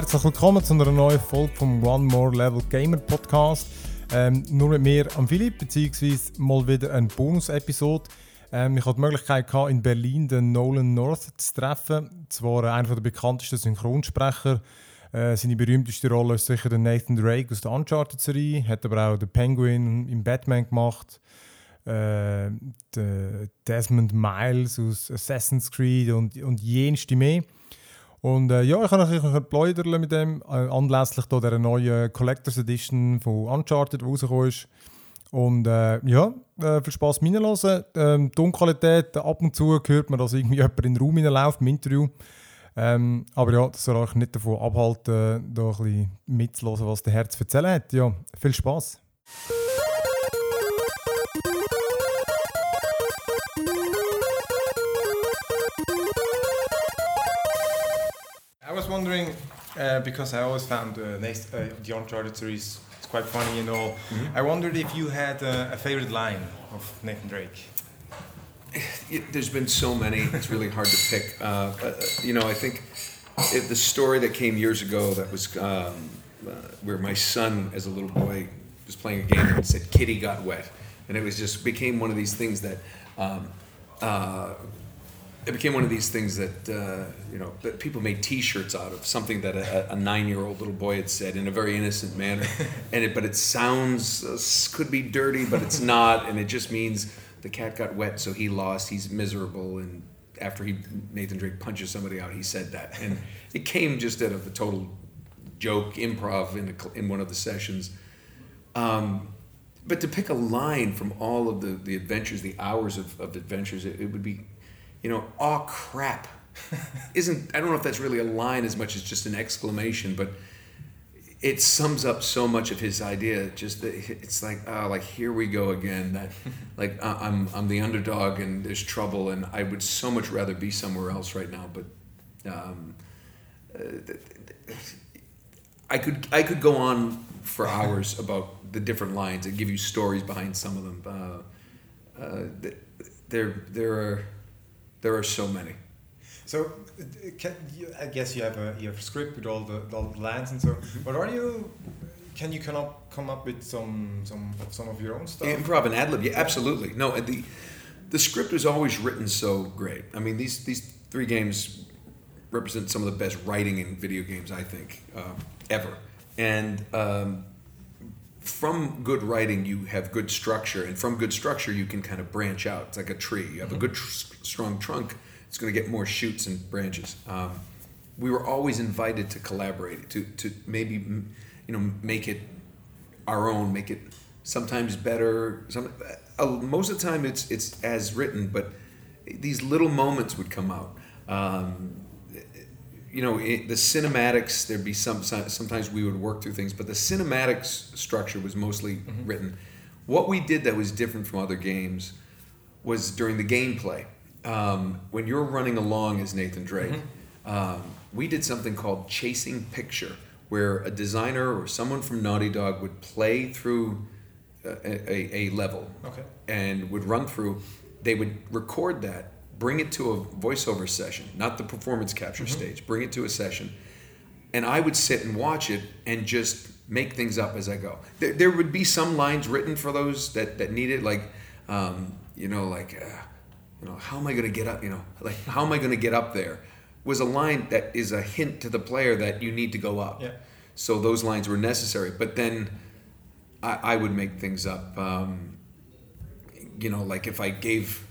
herzlich willkommen zu einer neuen Folge vom One More Level Gamer Podcast. Ähm, nur mit mir, am Philipp, beziehungsweise mal wieder eine Bonus-Episode. Ähm, ich hatte die Möglichkeit, gehabt, in Berlin den Nolan North zu treffen. Zwar einer der bekanntesten Synchronsprecher. Äh, seine berühmteste Rolle ist sicher der Nathan Drake aus der Uncharted-Serie. Hat aber auch den Penguin im Batman gemacht. Äh, Desmond Miles aus Assassin's Creed und, und jenste mehr. Und äh, ja, ich habe natürlich ein Pläuderle mit dem, äh, anlässlich da der neuen Collectors Edition von Uncharted, die rausgekommen ist. Und äh, ja, äh, viel mit hören. Ähm, Tonqualität, ab und zu hört man, dass irgendwie jemand in den Raum hineinläuft im Interview. Ähm, aber ja, das soll euch nicht davon abhalten, da ein bisschen mitzuhören, was der Herz zu erzählen hat. Ja, viel Spaß. Wondering uh, because I always found uh, next, uh, the Uncharted series is quite funny and all. Mm-hmm. I wondered if you had uh, a favorite line of Nathan Drake. It, there's been so many; it's really hard to pick. Uh, uh, you know, I think it, the story that came years ago that was um, where my son, as a little boy, was playing a game and said "Kitty got wet," and it was just became one of these things that. Um, it became one of these things that uh, you know that people made T-shirts out of something that a, a nine-year-old little boy had said in a very innocent manner, and it but it sounds uh, could be dirty, but it's not, and it just means the cat got wet, so he lost. He's miserable, and after he Nathan Drake punches somebody out, he said that, and it came just out of a total joke, improv in a, in one of the sessions. Um, but to pick a line from all of the, the adventures, the hours of, of adventures, it, it would be you know, oh crap, isn't I don't know if that's really a line as much as just an exclamation, but it sums up so much of his idea. Just that it's like, oh, like here we go again. That like I'm I'm the underdog and there's trouble, and I would so much rather be somewhere else right now. But um, uh, I could I could go on for hours about the different lines and give you stories behind some of them. Uh, uh there there are there are so many. So, can you, I guess you have a you have a script with all the, all the lines and so. Mm-hmm. But are you? Can you come up come up with some some some of your own stuff? Improv and ad lib, yeah, absolutely. No, the the script is always written so great. I mean, these these three games represent some of the best writing in video games I think uh, ever, and. Um, from good writing, you have good structure, and from good structure, you can kind of branch out. It's like a tree. You have mm-hmm. a good, tr- strong trunk. It's going to get more shoots and branches. Um, we were always invited to collaborate, to to maybe you know make it our own, make it sometimes better. Some uh, most of the time, it's it's as written, but these little moments would come out. Um, you know it, the cinematics there'd be some sometimes we would work through things but the cinematics structure was mostly mm-hmm. written what we did that was different from other games was during the gameplay um, when you're running along as nathan drake mm-hmm. um, we did something called chasing picture where a designer or someone from naughty dog would play through a, a, a level okay. and would run through they would record that bring it to a voiceover session, not the performance capture mm-hmm. stage. Bring it to a session, and I would sit and watch it and just make things up as I go. There, there would be some lines written for those that that needed, like, um, you know, like, uh, you know, how am I going to get up? You know, like, how am I going to get up there? Was a line that is a hint to the player that you need to go up. Yeah. So those lines were necessary, but then I, I would make things up. Um, you know, like if I gave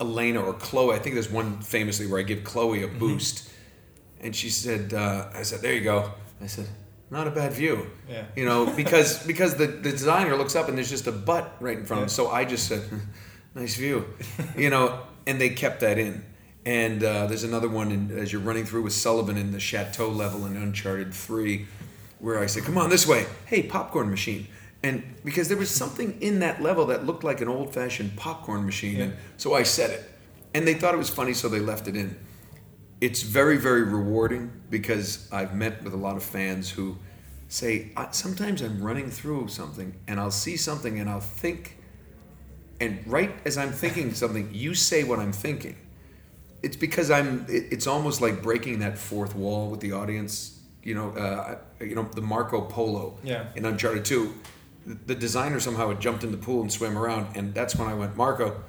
Elena or Chloe. I think there's one famously where I give Chloe a mm-hmm. boost, mm-hmm. and she said, uh, "I said, there you go." I said, "Not a bad view." Yeah. You know, because because the, the designer looks up and there's just a butt right in front yeah. of him. So I just said, "Nice view," you know, and they kept that in. And uh, there's another one in, as you're running through with Sullivan in the chateau level in Uncharted Three, where I said, "Come on this way." Hey, popcorn machine and because there was something in that level that looked like an old-fashioned popcorn machine yeah. and so i said it and they thought it was funny so they left it in it's very very rewarding because i've met with a lot of fans who say sometimes i'm running through something and i'll see something and i'll think and right as i'm thinking something you say what i'm thinking it's because i'm it's almost like breaking that fourth wall with the audience you know, uh, you know the Marco Polo Yeah. in Uncharted Two. The designer somehow had jumped in the pool and swam around, and that's when I went Marco.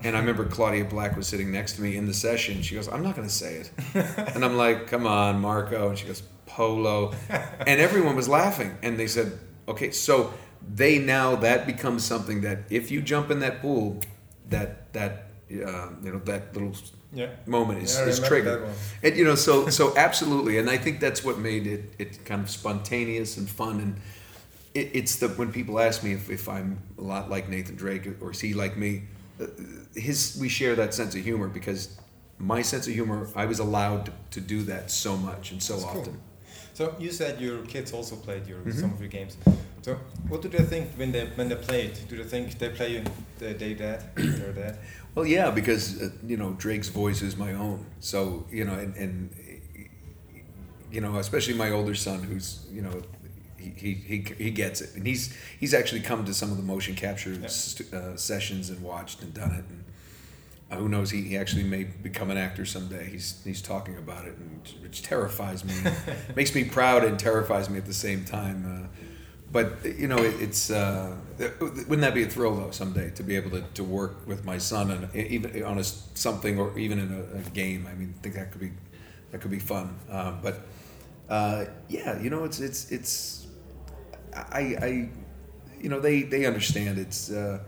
And I remember Claudia Black was sitting next to me in the session. She goes, "I'm not going to say it," and I'm like, "Come on, Marco." And she goes, "Polo," and everyone was laughing. And they said, "Okay, so they now that becomes something that if you jump in that pool, that that uh, you know that little Yeah. moment is, Yeah, is triggered. And you know, so so absolutely, and I think that's what made it it kind of spontaneous and fun. And it, it's the when people ask me if, if I'm a lot like Nathan Drake or is he like me, uh, his we share that sense of humor because my sense of humor I was allowed to, to do that so much and so That's cool. often. So you said your kids also played your Mhm. some of your games. So what do they think when they when they play it? Do they think they play you they dad dead? They're. Well, yeah, because uh, you know Drake's voice is my own. So you know, and, and you know, especially my older son, who's you know, he, he, he, gets it, and he's he's actually come to some of the motion capture Yeah. st- uh, sessions and watched and done it, and uh, who knows, he, he actually may become an actor someday. He's he's talking about it, and which terrifies me, makes me proud and terrifies me at the same time. Uh, but you know, it, it's uh, wouldn't that be a thrill though someday to be able to, to work with my son and even on a something or even in a, a game? I mean, I think that could be that could be fun. Uh, but uh, yeah, you know, it's it's it's I, I you know they they understand it's uh,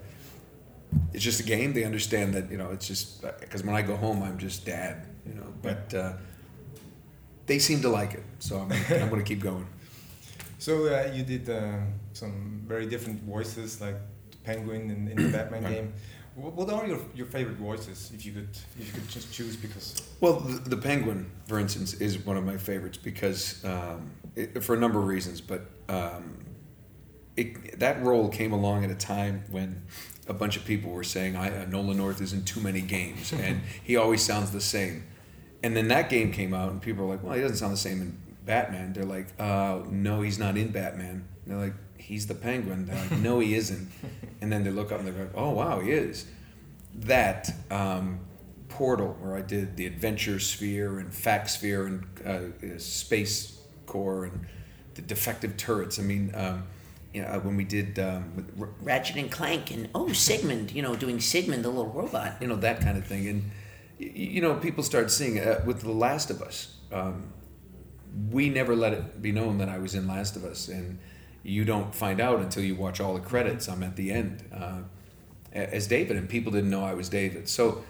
it's just a game. They understand that you know it's just because when I go home, I'm just dad. You know, but uh, they seem to like it, so I'm I'm going to keep going. So uh, you did um, some very different voices, like the Penguin in, in the Batman Right. game. What, what are your, your favorite voices, if you could if you could just choose? Because Well, the, the penguin, for instance, is one of my favorites because um, it, for a number of reasons. But um, it, that role came along at a time when a bunch of people were saying, "I uh, Nolan North is in too many games, and he always sounds the same." And then that game came out, and people were like, "Well, he doesn't sound the same in Batman." They're like, uh, "No, he's not in Batman." And they're like, "He's the Penguin." They're like, "No, he isn't." And then they look up and they're like, "Oh, wow, he is." That um, Portal, where I did the Adventure Sphere and Fact Sphere and uh, Space Core and the defective turrets. I mean, um, you know, when we did um, Ratchet and Clank and oh Sigmund, you know, doing Sigmund the little robot. you know that kind of thing. And you know people start seeing uh, with the last of us. Um, we never let it be known that i was in last of us and you don't find out until you watch all the credits. I'm at the end uh, as david and people didn't know i was david. So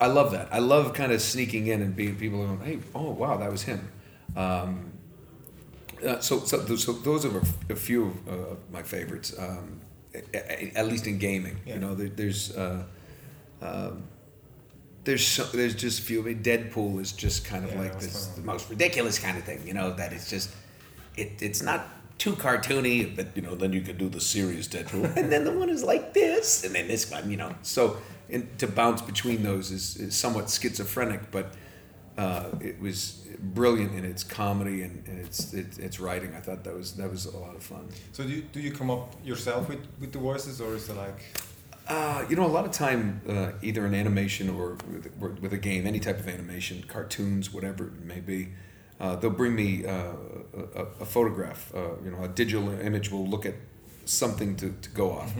i love that. I love kind of sneaking in and being people going hey oh wow that was him. Um, uh, so, so, so those are a few of uh, my favorites, um, at least in gaming. Yeah. You know, there, there's uh, um, there's so, there's just few. I mean, Deadpool is just kind of Yeah, like this the most ridiculous kind of thing. You know, that it's just it, it's not too cartoony, but you know, then you could do the serious Deadpool, and then the one is like this, and then this one. You know, so and to bounce between those is, is somewhat schizophrenic, but uh, it was brilliant in its comedy and, and its, its its writing. I thought that was that was a lot of fun. so do you, do you come up yourself with, with the voices, or is it like Uh, you know, a lot of time, uh, either in animation or with, with a game, any type of animation, cartoons, whatever it may be, uh, they'll bring me uh, a, a photograph. Uh, you know, a digital image will look at something to, to go off.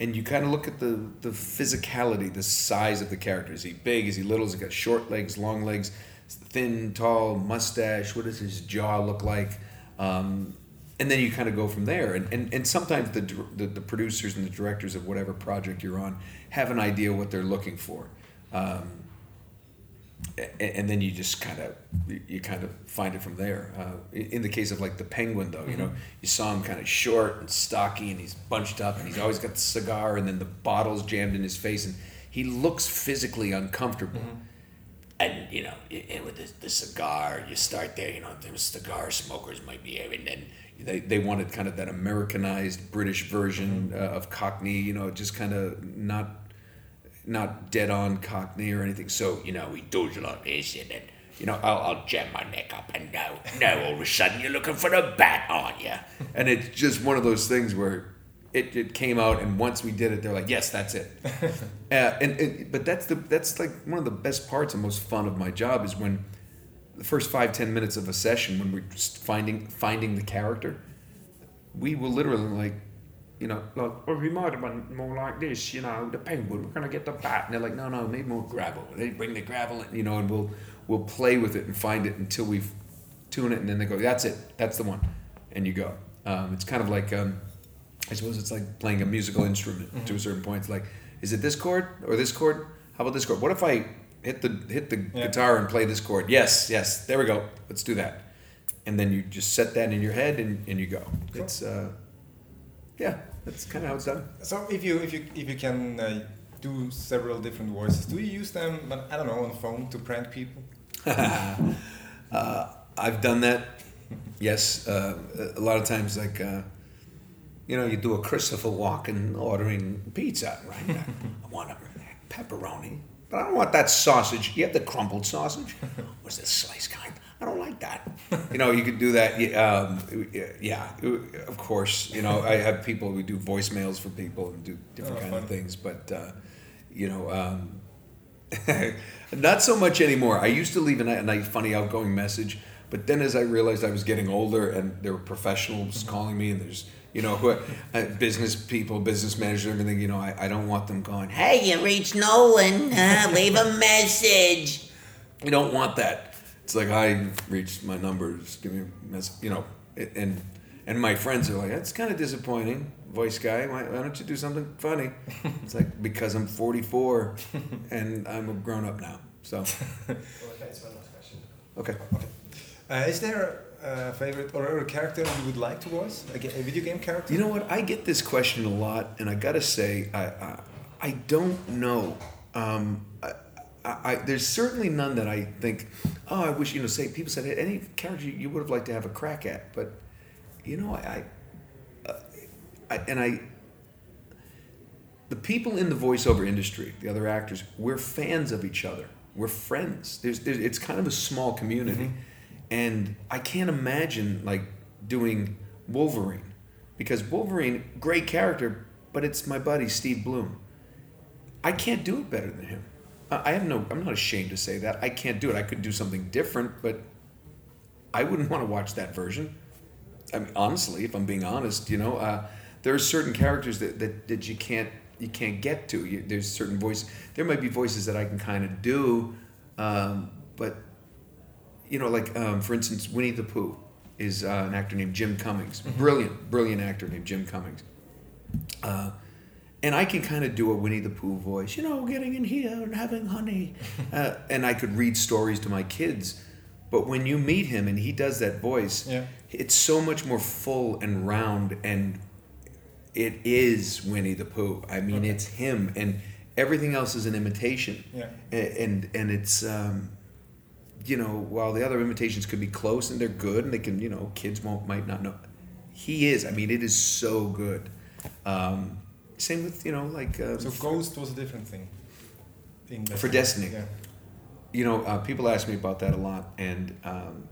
And you kind of look at the, the physicality, the size of the character. Is he big? Is he little? Has he got short legs, long legs, thin, tall, mustache? What does his jaw look like? Um, and then you kind of go from there. And, and, and sometimes the, the, the producers and the directors of whatever project you're on have an idea what they're looking for. Um, a- and then you just kind of you kind of find it from there. Uh, in the case of like the penguin, though, you know, you saw him kind of short and stocky, and he's bunched up, and he's always got the cigar, and then the bottle's jammed in his face, and he looks physically uncomfortable. And you know, i- i- with the, the cigar, you start there. You know, them cigar smokers might be here, and then They, they wanted kind of that Americanized British version uh, of Cockney, you know, just kind of not not dead on Cockney or anything. So you know he does like this, and then you know I'll, I'll jam my neck up, and now now all of a sudden you're looking for the bat, aren't you? and it's just one of those things where it, it came out and once we did it they're like yes that's it uh, and, and but that's the that's like one of the best parts and most fun of my job is when the first five ten minutes of a session when we're just finding finding the character, we will literally like, you know, like, oh, we might have been more like this, you know, the penguin. We're gonna get the bat, and they're like, no, no, maybe more gravel. They bring the gravel, in, you know, and we'll we'll play with it and find it until we tune it, and then they go, that's it, that's the one, and you go. Um, it's kind of like, um, I suppose it's like playing a musical instrument to a certain point. It's like, is it this chord or this chord? How about this chord? What if I hit the hit the Yeah. guitar and play this chord? Yes, yes, there we go. Let's do that. And then you just set that in your head and, and you go. Cool. It's uh, yeah, that's kind of how it's done. So if you if you if you can uh, do several different voices, do you use them? But I don't know on phone to prank people. Uh, I've done that. Yes, uh, a lot of times, like uh, you know, you do a Christopher Walken ordering pizza, right? I want a pepperoni, but I don't want that sausage. You have the crumbled sausage. What's the sliced kind? I don't like that. You know, you could do that. Um, yeah, of course. You know, I have people who do voicemails for people and do different Oh, kind of things, but uh, you know. Um, Not so much anymore. I used to leave a, a nice, funny, outgoing message, but then as I realized I was getting older and there were professionals calling me, and there's, you know, who, uh, business people, business managers, everything, you know, I, I don't want them going, hey, you reached Nolan. Uh, leave a message. you don't want that. It's like, I reached my numbers, give me a message, you know, it- and, and my friends are like, that's kind of disappointing, voice guy. Why, why don't you do something funny? It's like, because I'm 44 and I'm a grown up now. So, Okay, it's one last question. okay. Okay. Uh, is there a favorite or a character you would like to voice? A, a video game character? You know what? I get this question a lot, and I gotta say, I I, I don't know. Um, I, I, there's certainly none that I think. Oh, I wish you know. Say people said any character you would have liked to have a crack at, but you know, I, I, uh, I and I. The people in the voiceover industry, the other actors, we're fans of each other. We're friends. There's, there's it's kind of a small community, and I can't imagine like doing Wolverine because Wolverine, great character, but it's my buddy Steve Blum. I can't do it better than him. I have no. I'm not ashamed to say that. I can't do it. I could do something different, but I wouldn't want to watch that version. I mean, honestly, if I'm being honest, you know, uh, there are certain characters that, that, that you can't you can't get to. You, there's certain voice. There might be voices that I can kind of do, um, but you know, like um, for instance, Winnie the Pooh is uh, an actor named Jim Cummings. Brilliant, brilliant actor named Jim Cummings. Uh, and I can kind of do a Winnie the Pooh voice, you know, getting in here and having honey. Uh, and I could read stories to my kids. But when you meet him and he does that voice, Yeah. it's so much more full and round. And it is Winnie the Pooh. I mean, Okay. it's him. And everything else is an imitation. Yeah. A- And, and it's, um, you know, while the other imitations could be close and they're good and they can, you know, kids won't, might not know. He is. I mean, it is so good. Um, same with, you know, like. Uh, So Ghost was a different thing. In For Destiny. Yeah. you know, uh, people ask me about that a lot, and um,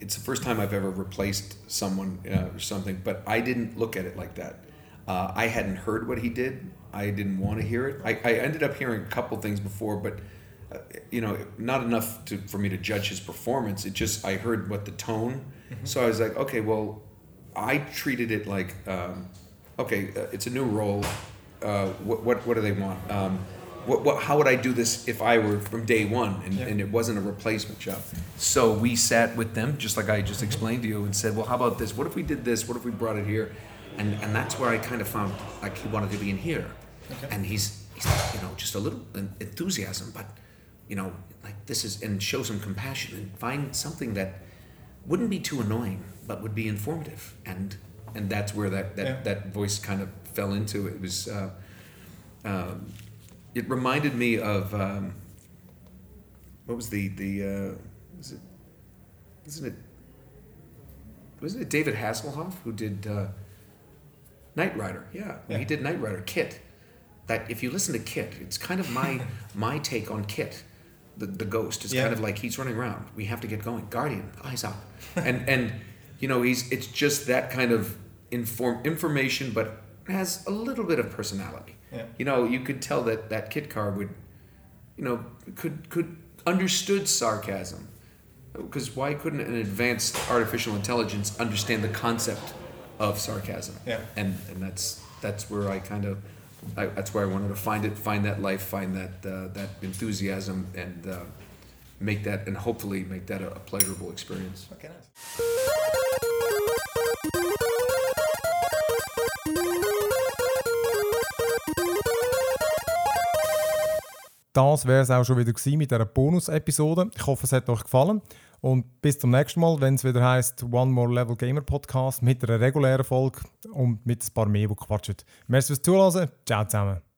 it's the first time I've ever replaced someone uh, or something. But I didn't look at it like that. Uh, I hadn't heard what he did. I didn't want to hear it. I, I ended up hearing a couple things before, but you know, not enough to, for me to judge his performance. It just I heard what the tone, so I was like, okay, well, I treated it like, um, okay, uh, it's a new role. Uh, what, what what do they want? Um, what, what, how would I do this if I were from day one and, Yeah. and it wasn't a replacement job? So we sat with them, just like I just explained to you, and said, well, how about this? What if we did this? What if we brought it here? And, and that's where I kind of found like he wanted to be in here. Okay. And he's, he's, you know, just a little enthusiasm, but, you know, like this is, and show some compassion and find something that wouldn't be too annoying, but would be informative. And, and that's where that, that, Yeah. that voice kind of fell into. It was, uh, um, it reminded me of um, what was the the uh, was it isn't it wasn't it David Hasselhoff who did uh, Knight Rider? Yeah, Yeah. he did Knight Rider. KITT. That if you listen to KITT, it's kind of my my take on KITT. The, the ghost is Yeah. kind of like he's running around. We have to get going. Guardian, eyes up, and and you know he's it's just that kind of inform information, but has a little bit of personality. Yeah. You know, you could tell that that kit car would, you know, could could understood sarcasm, because why couldn't an advanced artificial intelligence understand the concept of sarcasm? Yeah. And and that's that's where I kind of I, that's where I wanted to find it, find that life, find that uh, that enthusiasm, and uh, make that and hopefully make that a, a pleasurable experience. Okay, nice. Das wäre es auch schon wieder gewesen mit dieser Bonus-Episode. Ich hoffe, es hat euch gefallen. Und bis zum nächsten Mal, wenn es wieder heißt One More Level Gamer Podcast mit einer regulären Folge und mit ein paar mehr, die quatschen. Merci fürs Zuhören. Ciao zusammen.